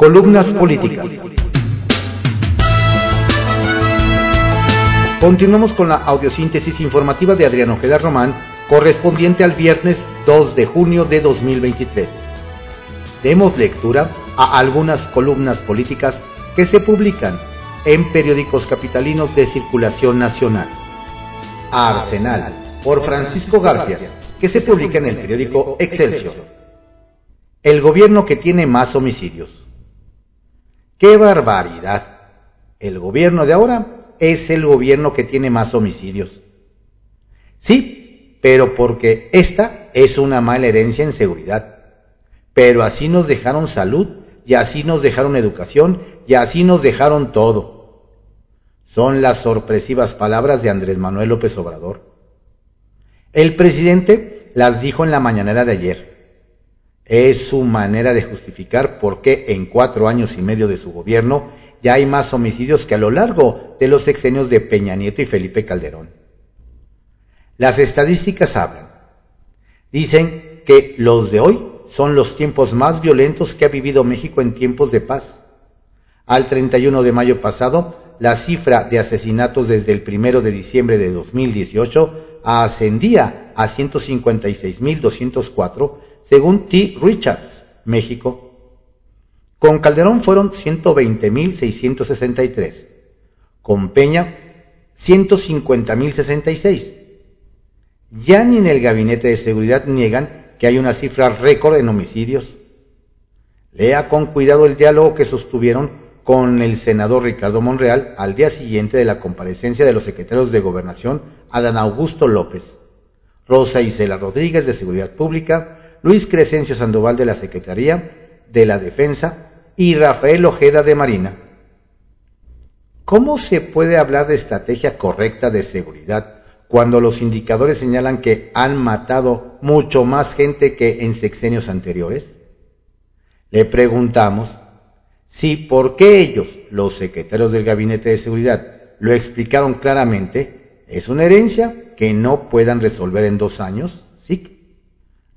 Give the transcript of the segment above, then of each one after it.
Columnas políticas. Continuamos con la audiosíntesis informativa de Adriano Ojeda Román, correspondiente al viernes 2 de junio de 2023. Demos lectura a algunas columnas políticas que se publican en periódicos capitalinos de circulación nacional. Arsenal, por Francisco García, que se publica en el periódico Excelsior. El gobierno que tiene más homicidios. ¡Qué barbaridad! El gobierno de ahora es el gobierno que tiene más homicidios. Sí, pero porque esta es una mala herencia en seguridad. Pero así nos dejaron salud, y así nos dejaron educación, y así nos dejaron todo. Son las sorpresivas palabras de Andrés Manuel López Obrador. El presidente las dijo en la mañanera de ayer. Es su manera de justificar por qué en cuatro años y medio de su gobierno ya hay más homicidios que a lo largo de los sexenios de Peña Nieto y Felipe Calderón. Las estadísticas hablan. Dicen que los de hoy son los tiempos más violentos que ha vivido México en tiempos de paz. Al 31 de mayo pasado, la cifra de asesinatos desde el 1 de diciembre de 2018 ascendía a 156.204 según T. Richards, México. Con Calderón fueron 120.663. Con Peña, 150.066. Ya ni en el Gabinete de Seguridad niegan que hay una cifra récord en homicidios. Lea con cuidado el diálogo que sostuvieron con el senador Ricardo Monreal al día siguiente de la comparecencia de los secretarios de Gobernación Adán Augusto López, Rosa Isela Rodríguez de Seguridad Pública, Luis Crescencio Sandoval de la Secretaría de la Defensa y Rafael Ojeda de Marina. ¿Cómo se puede hablar de estrategia correcta de seguridad cuando los indicadores señalan que han matado mucho más gente que en sexenios anteriores? Le preguntamos si por qué ellos, los secretarios del Gabinete de Seguridad, lo explicaron claramente, es una herencia que no puedan resolver en dos años, sí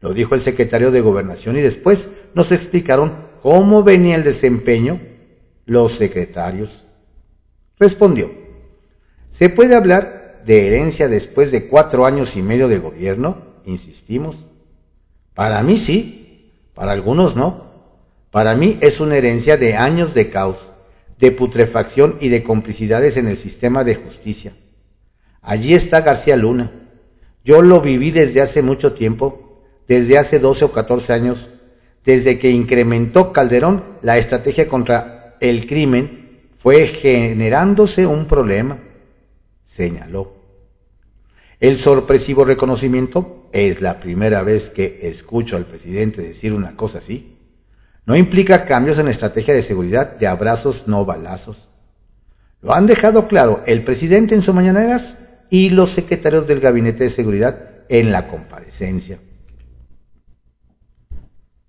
lo dijo el secretario de Gobernación y después nos explicaron cómo venía el desempeño los secretarios. Respondió, ¿se puede hablar de herencia después de cuatro años y medio de gobierno? Insistimos. Para mí sí, para algunos no. Para mí es una herencia de años de caos, de putrefacción y de complicidades en el sistema de justicia. Allí está García Luna. Yo lo viví desde hace mucho tiempo desde hace 12 o 14 años, desde que incrementó Calderón la estrategia contra el crimen, fue generándose un problema, señaló. El sorpresivo reconocimiento es la primera vez que escucho al presidente decir una cosa así. No implica cambios en la estrategia de seguridad de abrazos no balazos. Lo han dejado claro el presidente en sus mañaneras y los secretarios del Gabinete de Seguridad en la comparecencia.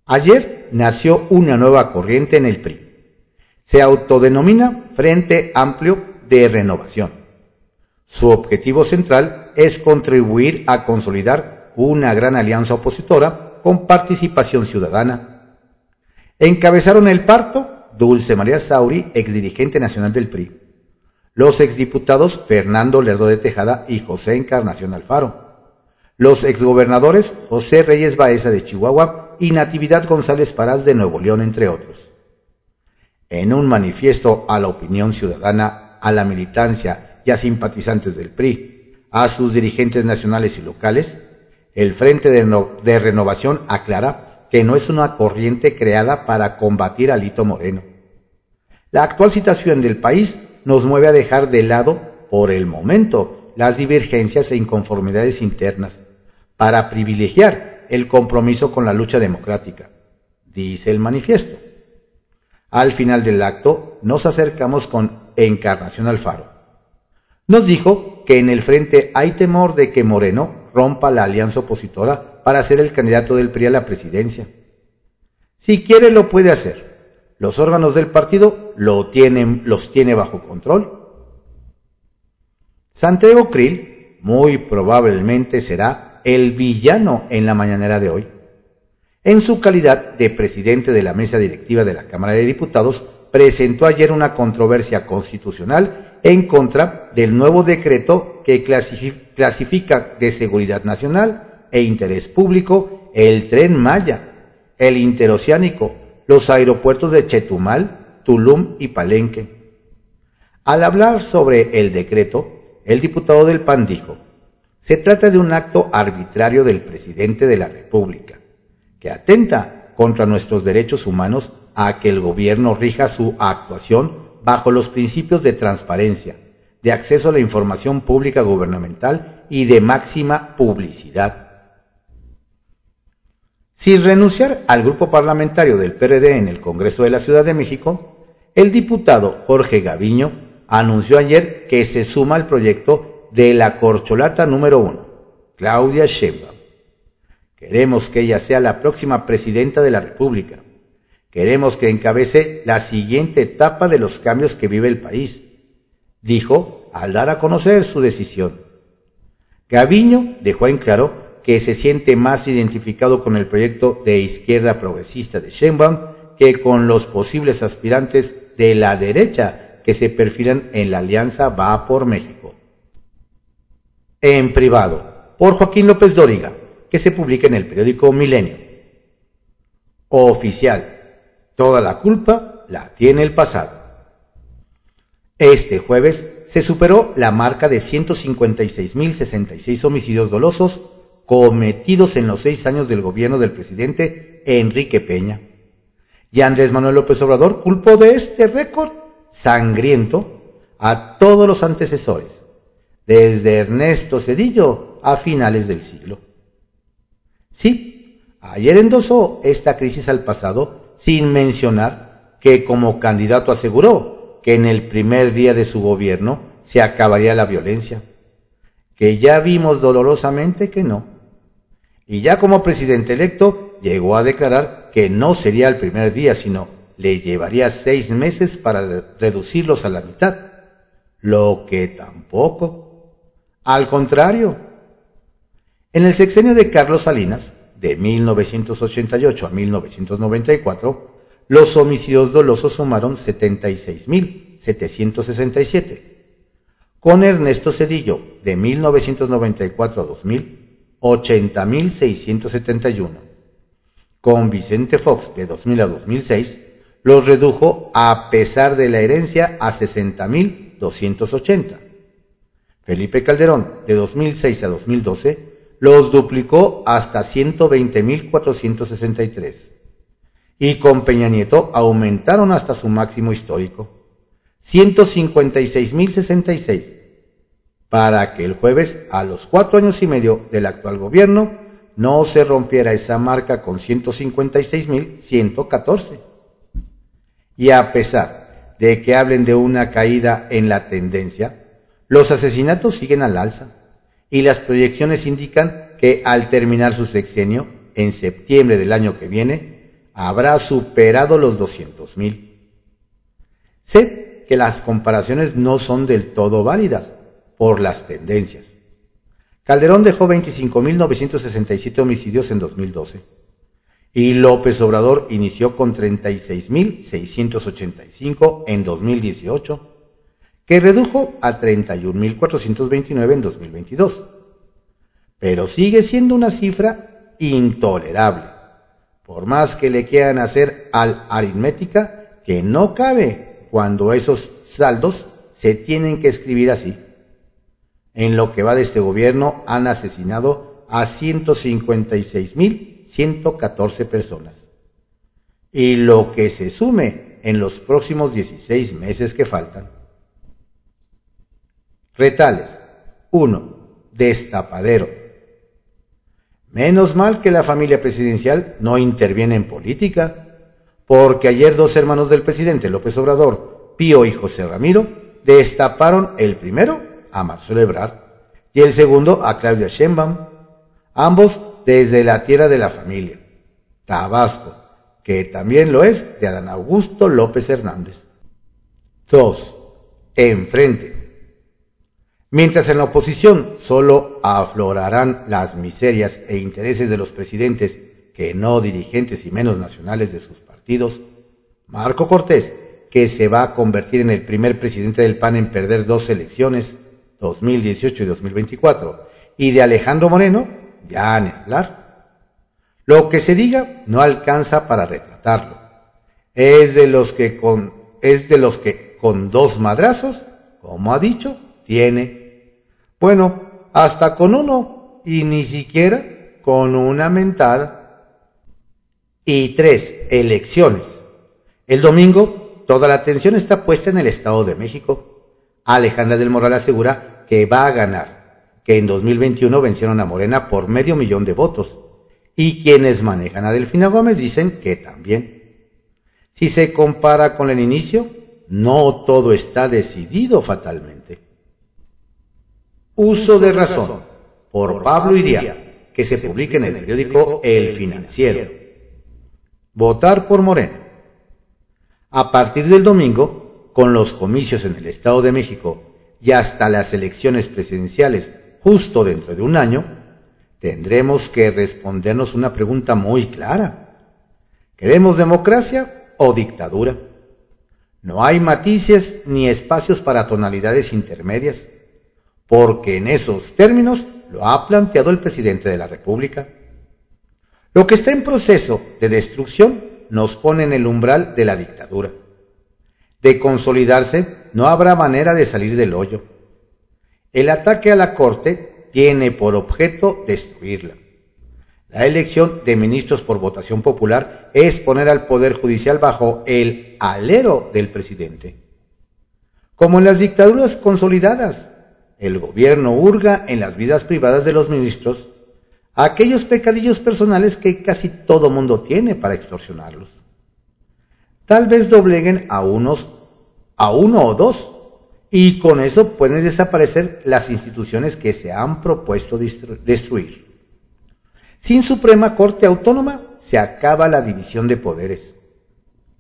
Ayer nació una nueva corriente en el PRI. Se autodenomina Frente Amplio de Renovación. Su objetivo central es contribuir a consolidar una gran alianza opositora con participación ciudadana. Encabezaron el parto Dulce María Sauri, exdirigente nacional del PRI, los exdiputados Fernando Lerdo de Tejada y José Encarnación Alfaro, los exgobernadores José Reyes Baeza de Chihuahua y Natividad González Parás de Nuevo León, entre otros. En un manifiesto a la opinión ciudadana, a la militancia y a simpatizantes del PRI, a sus dirigentes nacionales y locales, el Frente de, Renovación aclara que no es una corriente creada para combatir a Lito Moreno. La actual situación del país nos mueve a dejar de lado, por el momento, las divergencias e inconformidades internas para privilegiar el compromiso con la lucha democrática, dice el manifiesto. Al final del acto nos acercamos con Encarnación Alfaro. Nos dijo que en el frente hay temor de que Moreno rompa la alianza opositora para ser el candidato del PRI a la presidencia. Si quiere lo puede hacer. Los órganos del partido lo tienen, los tiene bajo control Santiago Krill muy probablemente será el villano en la mañanera de hoy. En su calidad de presidente de la mesa directiva de la Cámara de Diputados, presentó ayer una controversia constitucional en contra del nuevo decreto que clasifica de seguridad nacional e interés público el tren Maya, el interoceánico, los aeropuertos de Chetumal, Tulum y Palenque. Al hablar sobre el decreto, el diputado del PAN dijo, se trata de un acto arbitrario del presidente de la República que atenta contra nuestros derechos humanos a que el gobierno rija su actuación bajo los principios de transparencia, de acceso a la información pública gubernamental y de máxima publicidad. Sin renunciar al grupo parlamentario del PRD en el Congreso de la Ciudad de México, el diputado Jorge Gaviño anunció ayer que se suma al proyecto de la corcholata número uno, Claudia Sheinbaum Queremos que ella sea la próxima presidenta de la República. Queremos que encabece la siguiente etapa de los cambios que vive el país, dijo al dar a conocer su decisión. Gaviño dejó en claro que se siente más identificado con el proyecto de izquierda progresista de Sheinbaum que con los posibles aspirantes de la derecha que se perfilan en la alianza Va por México. En privado, por Joaquín López Dóriga, que se publica en el periódico Milenio. Oficial. Toda la culpa la tiene el pasado. Este jueves se superó la marca de 156.066 homicidios dolosos cometidos en los seis años del gobierno del presidente Enrique Peña. Y Andrés Manuel López Obrador culpó de este récord sangriento a todos los antecesores, desde Ernesto Cedillo a finales del siglo. Sí, ayer endosó esta crisis al pasado sin mencionar que como candidato aseguró que en el primer día de su gobierno se acabaría la violencia, que ya vimos dolorosamente que no. Y ya como presidente electo llegó a declarar que no sería el primer día, sino le llevaría seis meses para reducirlos a la mitad, lo que tampoco. Al contrario, en el sexenio de Carlos Salinas, de 1988 a 1994, los homicidios dolosos sumaron 76.767. Con Ernesto Cedillo, de 1994 a 2000, 80.671. Con Vicente Fox, de 2000 a 2006, los redujo a pesar de la herencia a 60.280. Felipe Calderón, de 2006 a 2012, los duplicó hasta 120.463. Y con Peña Nieto aumentaron hasta su máximo histórico, 156.066, para que el jueves, a los cuatro años y medio del actual gobierno, no se rompiera esa marca con 156.114. Y a pesar de que hablen de una caída en la tendencia, los asesinatos siguen al alza y las proyecciones indican que al terminar su sexenio, en septiembre del año que viene, habrá superado los 200.000. Sé que las comparaciones no son del todo válidas por las tendencias. Calderón dejó 25.967 homicidios en 2012 y López Obrador inició con 36.685 en 2018 que redujo a 31.429 en 2022. Pero sigue siendo una cifra intolerable, por más que le quieran hacer al aritmética que no cabe cuando esos saldos se tienen que escribir así. En lo que va de este gobierno han asesinado a 156.114 personas. Y lo que se sume en los próximos 16 meses que faltan. Retales. 1. Destapadero. Menos mal que la familia presidencial no interviene en política, porque ayer dos hermanos del presidente López Obrador, Pío y José Ramiro, destaparon el primero a Marcelo Ebrard y el segundo a Claudia Sheinbaum, ambos desde la tierra de la familia, Tabasco, que también lo es de Adán Augusto López Hernández. 2. Enfrente. Mientras en la oposición solo aflorarán las miserias e intereses de los presidentes que no dirigentes y menos nacionales de sus partidos, Marco Cortés, que se va a convertir en el primer presidente del PAN en perder dos elecciones, 2018 y 2024, y de Alejandro Moreno, ya ni hablar. Lo que se diga no alcanza para retratarlo. Es de los que con, es de los que con dos madrazos, como ha dicho, tiene. Bueno, hasta con uno, y ni siquiera con una mentada. Y tres, elecciones. El domingo, toda la atención está puesta en el Estado de México. Alejandra del Moral asegura que va a ganar, que en 2021 vencieron a Morena por medio millón de votos. Y quienes manejan a Delfina Gómez dicen que también. Si se compara con el inicio, no todo está decidido fatalmente. Uso de razón, por Pablo Iría que se publique en el periódico El Financiero. Votar por Morena. A partir del domingo, con los comicios en el Estado de México y hasta las elecciones presidenciales justo dentro de un año, tendremos que respondernos una pregunta muy clara. ¿Queremos democracia o dictadura? No hay matices ni espacios para tonalidades intermedias, porque en esos términos lo ha planteado el presidente de la República. Lo que está en proceso de destrucción nos pone en el umbral de la dictadura. De consolidarse, no habrá manera de salir del hoyo. El ataque a la Corte tiene por objeto destruirla. La elección de ministros por votación popular es poner al Poder Judicial bajo el alero del presidente. Como en las dictaduras consolidadas, el gobierno hurga en las vidas privadas de los ministros aquellos pecadillos personales que casi todo mundo tiene para extorsionarlos. Tal vez dobleguen a unos, a uno o dos, y con eso pueden desaparecer las instituciones que se han propuesto destruir. Sin Suprema Corte Autónoma se acaba la división de poderes,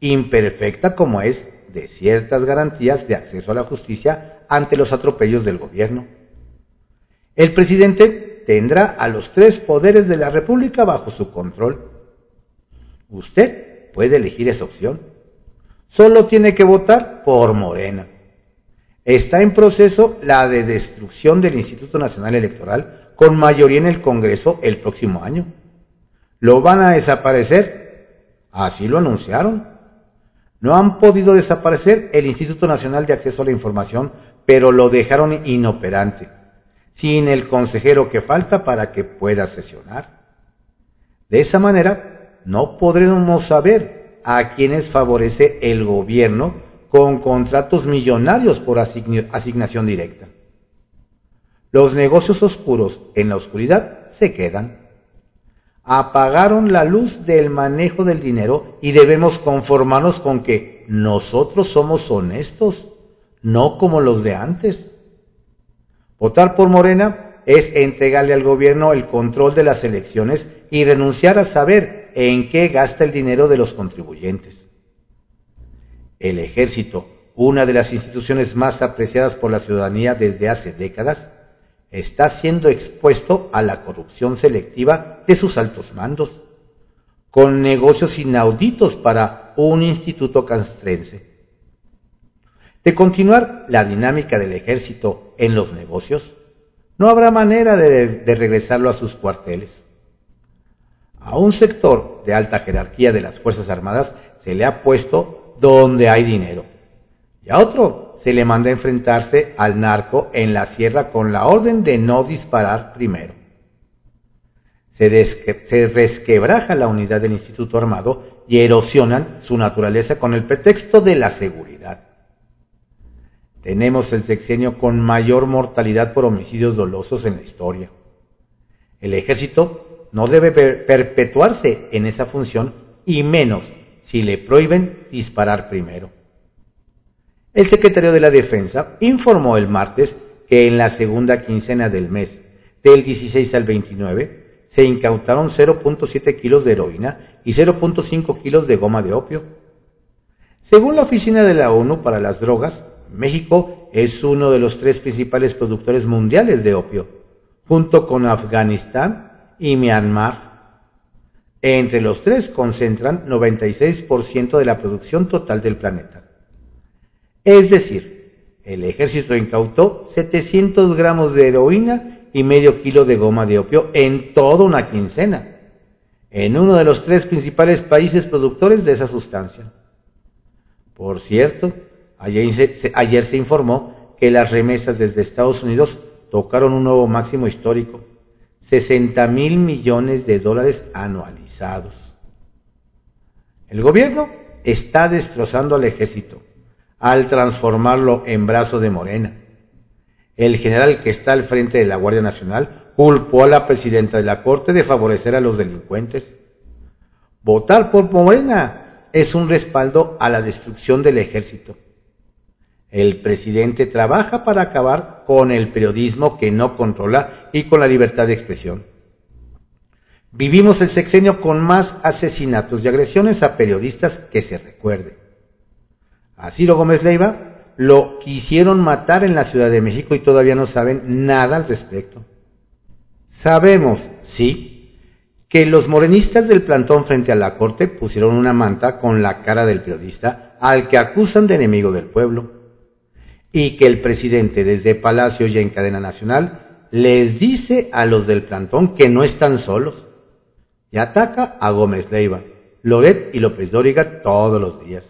imperfecta como es de ciertas garantías de acceso a la justicia ante los atropellos del gobierno. El presidente tendrá a los tres poderes de la República bajo su control. Usted puede elegir esa opción. Solo tiene que votar por Morena. Está en proceso la de destrucción del Instituto Nacional Electoral con mayoría en el Congreso el próximo año. ¿Lo van a desaparecer? Así lo anunciaron. No han podido desaparecer el Instituto Nacional de Acceso a la Información pero lo dejaron inoperante, sin el consejero que falta para que pueda sesionar. De esa manera, no podremos saber a quienes favorece el gobierno con contratos millonarios por asignación directa. Los negocios oscuros en la oscuridad se quedan. Apagaron la luz del manejo del dinero y debemos conformarnos con que nosotros somos honestos no como los de antes. Votar por Morena es entregarle al gobierno el control de las elecciones y renunciar a saber en qué gasta el dinero de los contribuyentes. El ejército, una de las instituciones más apreciadas por la ciudadanía desde hace décadas, está siendo expuesto a la corrupción selectiva de sus altos mandos, con negocios inauditos para un instituto castrense. De continuar la dinámica del ejército en los negocios, no habrá manera de, regresarlo a sus cuarteles. A un sector de alta jerarquía de las Fuerzas Armadas se le ha puesto donde hay dinero y a otro se le manda a enfrentarse al narco en la sierra con la orden de no disparar primero. Se, se, resquebraja la unidad del Instituto Armado y erosionan su naturaleza con el pretexto de la seguridad. Tenemos el sexenio con mayor mortalidad por homicidios dolosos en la historia. El ejército no debe perpetuarse en esa función y menos si le prohíben disparar primero. El secretario de la Defensa informó el martes que en la segunda quincena del mes, del 16 al 29, se incautaron 0.7 kilos de heroína y 0.5 kilos de goma de opio. Según la Oficina de la ONU para las Drogas, México es uno de los tres principales productores mundiales de opio, junto con Afganistán y Myanmar. Entre los tres concentran 96% de la producción total del planeta. Es decir, el ejército incautó 700 gramos de heroína y medio kilo de goma de opio en toda una quincena, en uno de los tres principales países productores de esa sustancia. Por cierto, ayer se, informó que las remesas desde Estados Unidos tocaron un nuevo máximo histórico, 60 mil millones de dólares anualizados. El gobierno está destrozando al ejército al transformarlo en brazo de Morena. El general que está al frente de la Guardia Nacional culpó a la presidenta de la Corte de favorecer a los delincuentes. Votar por Morena es un respaldo a la destrucción del ejército. El presidente trabaja para acabar con el periodismo que no controla y con la libertad de expresión. Vivimos el sexenio con más asesinatos y agresiones a periodistas que se recuerde. A Ciro Gómez Leiva lo quisieron matar en la Ciudad de México y todavía no saben nada al respecto. Sabemos, sí, que los morenistas del plantón frente a la corte pusieron una manta con la cara del periodista al que acusan de enemigo del pueblo y que el presidente desde Palacio y en cadena nacional les dice a los del plantón que no están solos y ataca a Gómez Leiva, Loret y López Dóriga todos los días.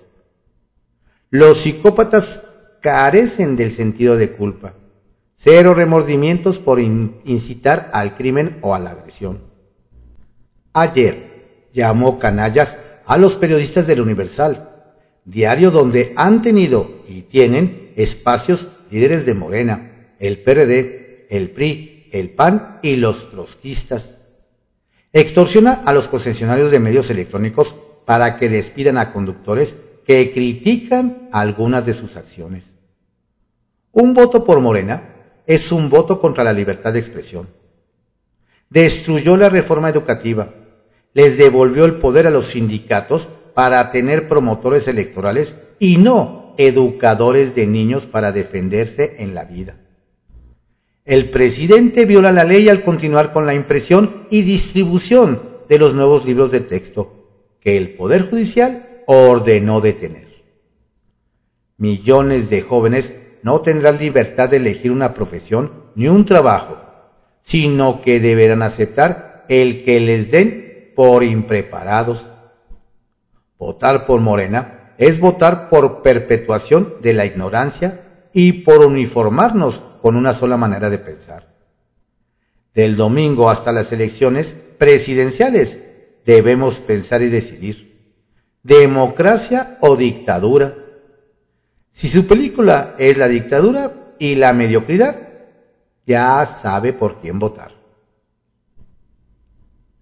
Los psicópatas carecen del sentido de culpa, cero remordimientos por incitar al crimen o a la agresión. Ayer llamó canallas a los periodistas del Universal, diario donde han tenido y tienen espacios líderes de Morena, el PRD, el PRI, el PAN y los trotskistas. Extorsiona a los concesionarios de medios electrónicos para que despidan a conductores que critican algunas de sus acciones. Un voto por Morena es un voto contra la libertad de expresión. Destruyó la reforma educativa, les devolvió el poder a los sindicatos para tener promotores electorales y no educadores de niños para defenderse en la vida. El presidente viola la ley al continuar con la impresión y distribución de los nuevos libros de texto que el Poder Judicial ordenó detener. Millones de jóvenes no tendrán libertad de elegir una profesión ni un trabajo, sino que deberán aceptar el que les den por impreparados. Votar por Morena es votar por perpetuación de la ignorancia y por uniformarnos con una sola manera de pensar. Del domingo hasta las elecciones presidenciales debemos pensar y decidir. ¿Democracia o dictadura? Si su película es la dictadura y la mediocridad, ya sabe por quién votar.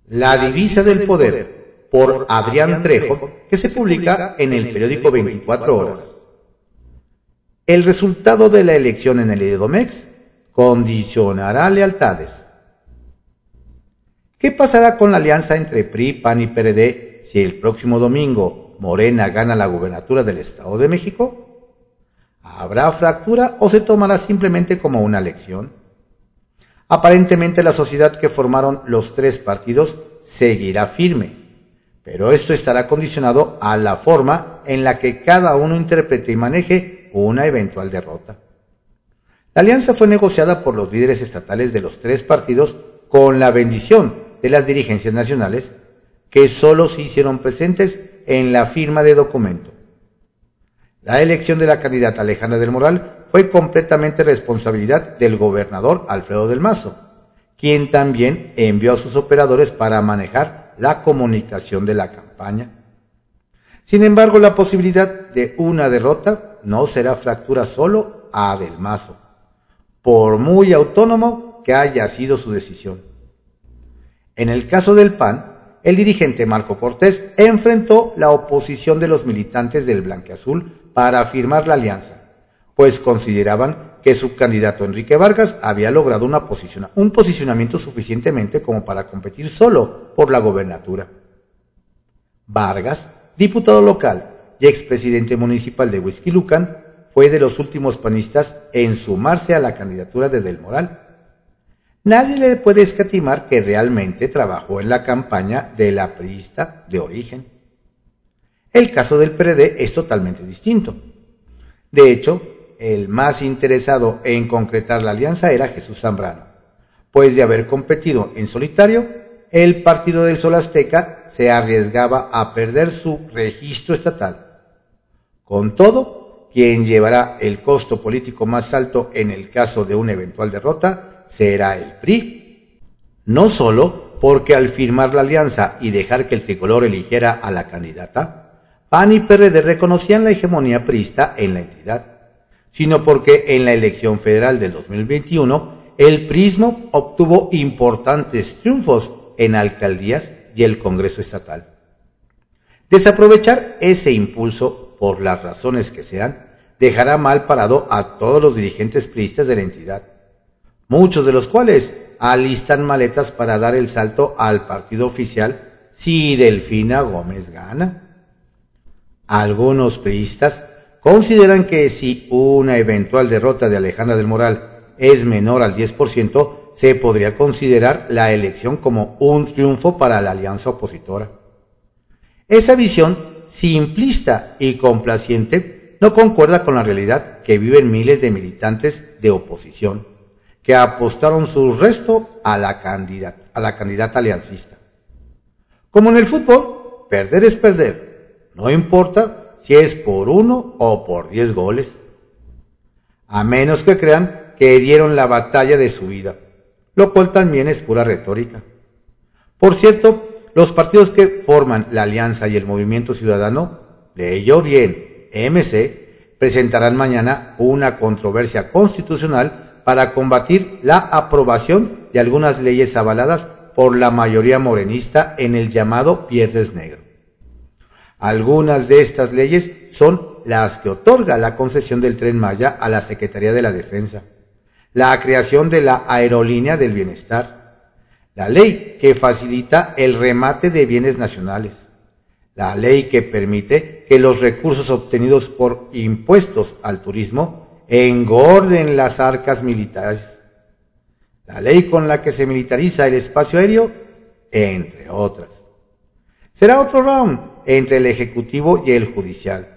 La divisa del poder por Adrián Trejo, que se publica en el periódico 24 Horas. El resultado de la elección en el Edomex condicionará lealtades. ¿Qué pasará con la alianza entre PRI, PAN y PRD si el próximo domingo Morena gana la gubernatura del Estado de México? ¿Habrá fractura o se tomará simplemente como una elección? Aparentemente la sociedad que formaron los tres partidos seguirá firme pero esto estará condicionado a la forma en la que cada uno interprete y maneje una eventual derrota. La alianza fue negociada por los líderes estatales de los tres partidos con la bendición de las dirigencias nacionales, que solo se hicieron presentes en la firma de documento. La elección de la candidata Alejandra del Moral fue completamente responsabilidad del gobernador Alfredo del Mazo, quien también envió a sus operadores para manejar la comunicación de la campaña. Sin embargo, la posibilidad de una derrota no será fractura solo a Del Mazo, por muy autónomo que haya sido su decisión. En el caso del PAN, el dirigente Marco Cortés enfrentó la oposición de los militantes del Blanqueazul para firmar la alianza, pues consideraban que su candidato Enrique Vargas había logrado un posicionamiento suficientemente como para competir solo por la gobernatura. Vargas, diputado local y expresidente municipal de Huizquilucan, fue de los últimos panistas en sumarse a la candidatura de Del Moral. nadie le puede escatimar que realmente trabajó en la campaña de la priista de origen. El caso del PRD es totalmente distinto. De hecho, el más interesado en concretar la alianza era Jesús Zambrano, pues de haber competido en solitario, el Partido del Sol Azteca se arriesgaba a perder su registro estatal. Con todo, quien llevará el costo político más alto en el caso de una eventual derrota será el PRI. No solo porque al firmar la alianza y dejar que el tricolor eligiera a la candidata, PAN y PRD reconocían la hegemonía priista en la entidad, sino porque en la elección federal del 2021 el prismo obtuvo importantes triunfos en alcaldías y el Congreso Estatal. Desaprovechar ese impulso, por las razones que sean, dejará mal parado a todos los dirigentes priistas de la entidad, muchos de los cuales alistan maletas para dar el salto al partido oficial si Delfina Gómez gana. Algunos priistas consideran que si una eventual derrota de Alejandra del Moral es menor al 10%, se podría considerar la elección como un triunfo para la alianza opositora. Esa visión simplista y complaciente no concuerda con la realidad que viven miles de militantes de oposición que apostaron su resto a la candidata, a aliancista. Como en el fútbol, perder es perder, no importa si es por uno o por diez goles. A menos que crean que dieron la batalla de su vida lo cual también es pura retórica. Por cierto, los partidos que forman la Alianza y el Movimiento Ciudadano, de ello bien MC, presentarán mañana una controversia constitucional para combatir la aprobación de algunas leyes avaladas por la mayoría morenista en el llamado Pierdes Negro. Algunas de estas leyes son las que otorga la concesión del tren Maya a la Secretaría de la Defensa la creación de la aerolínea del bienestar, la ley que facilita el remate de bienes nacionales, la ley que permite que los recursos obtenidos por impuestos al turismo engorden las arcas militares, la ley con la que se militariza el espacio aéreo, entre otras. Será otro round entre el Ejecutivo y el Judicial,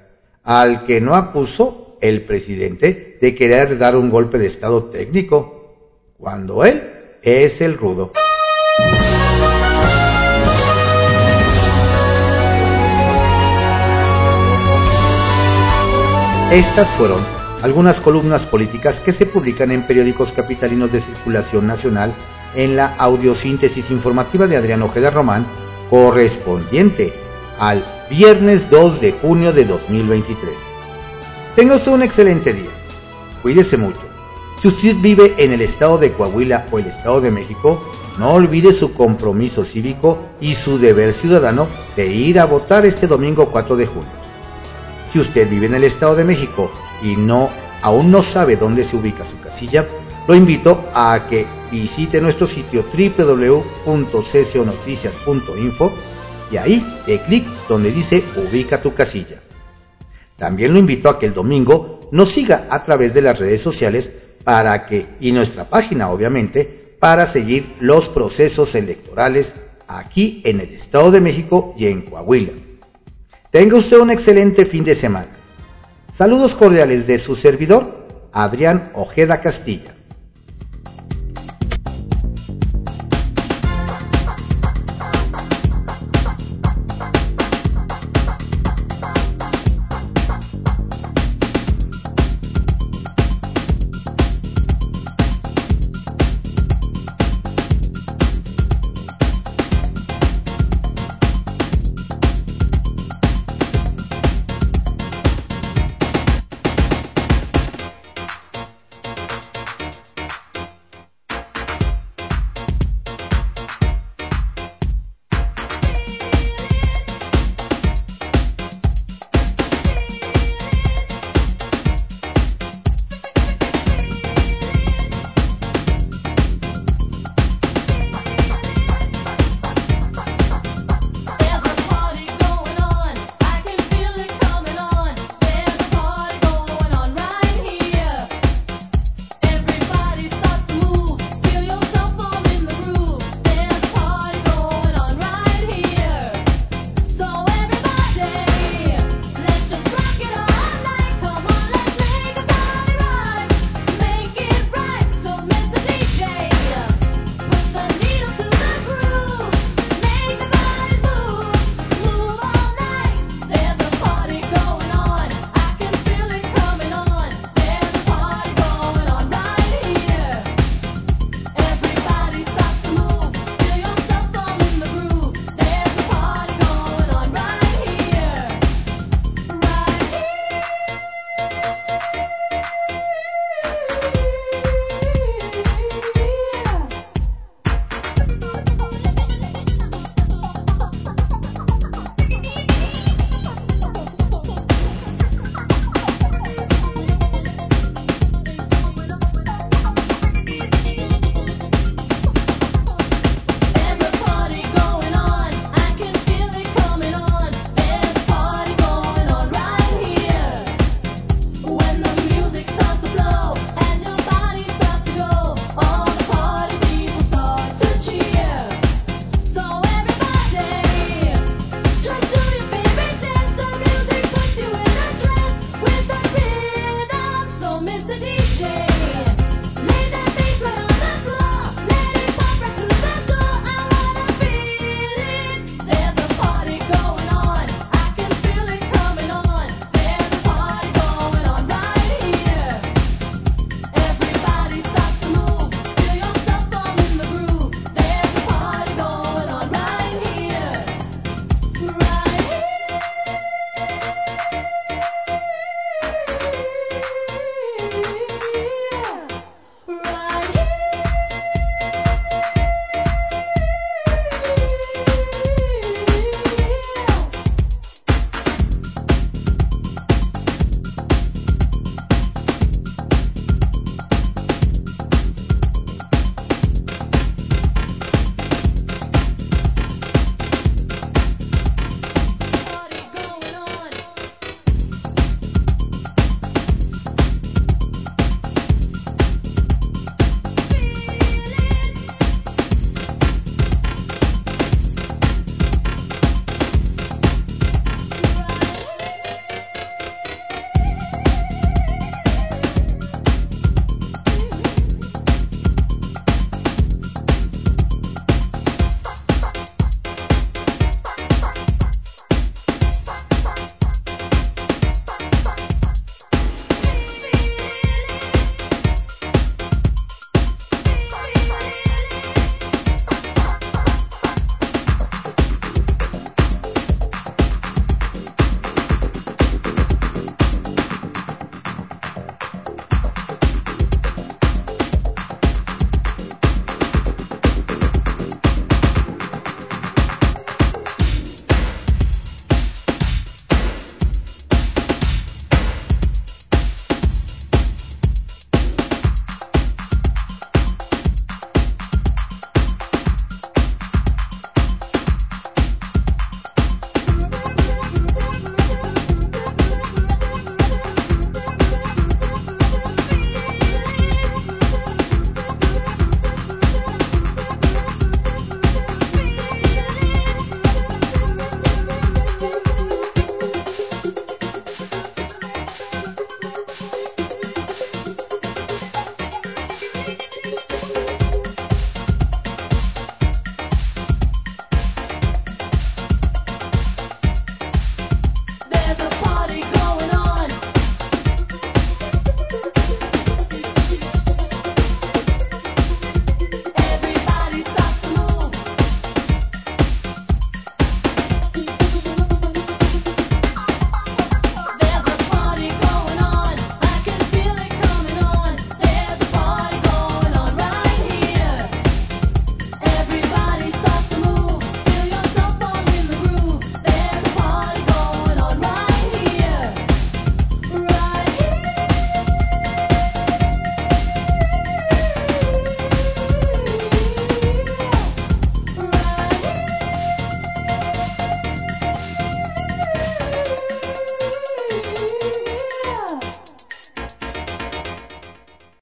al que no acusó el presidente de querer dar un golpe de Estado técnico, cuando él es el rudo. Estas fueron algunas columnas políticas que se publican en periódicos capitalinos de circulación nacional en la audiosíntesis informativa de Adrián Ojeda Román, correspondiente al viernes 2 de junio de 2023. Tenga usted un excelente día. Cuídese mucho. Si usted vive en el estado de Coahuila o el estado de México, no olvide su compromiso cívico y su deber ciudadano de ir a votar este domingo 4 de junio. Si usted vive en el estado de México y no aún no sabe dónde se ubica su casilla, lo invito a que visite nuestro sitio www.cconoticias.info y ahí de clic donde dice ubica tu casilla. También lo invito a que el domingo nos siga a través de las redes sociales para que, y nuestra página obviamente, para seguir los procesos electorales aquí en el Estado de México y en Coahuila. Tenga usted un excelente fin de semana. Saludos cordiales de su servidor, Adrián Ojeda Castilla.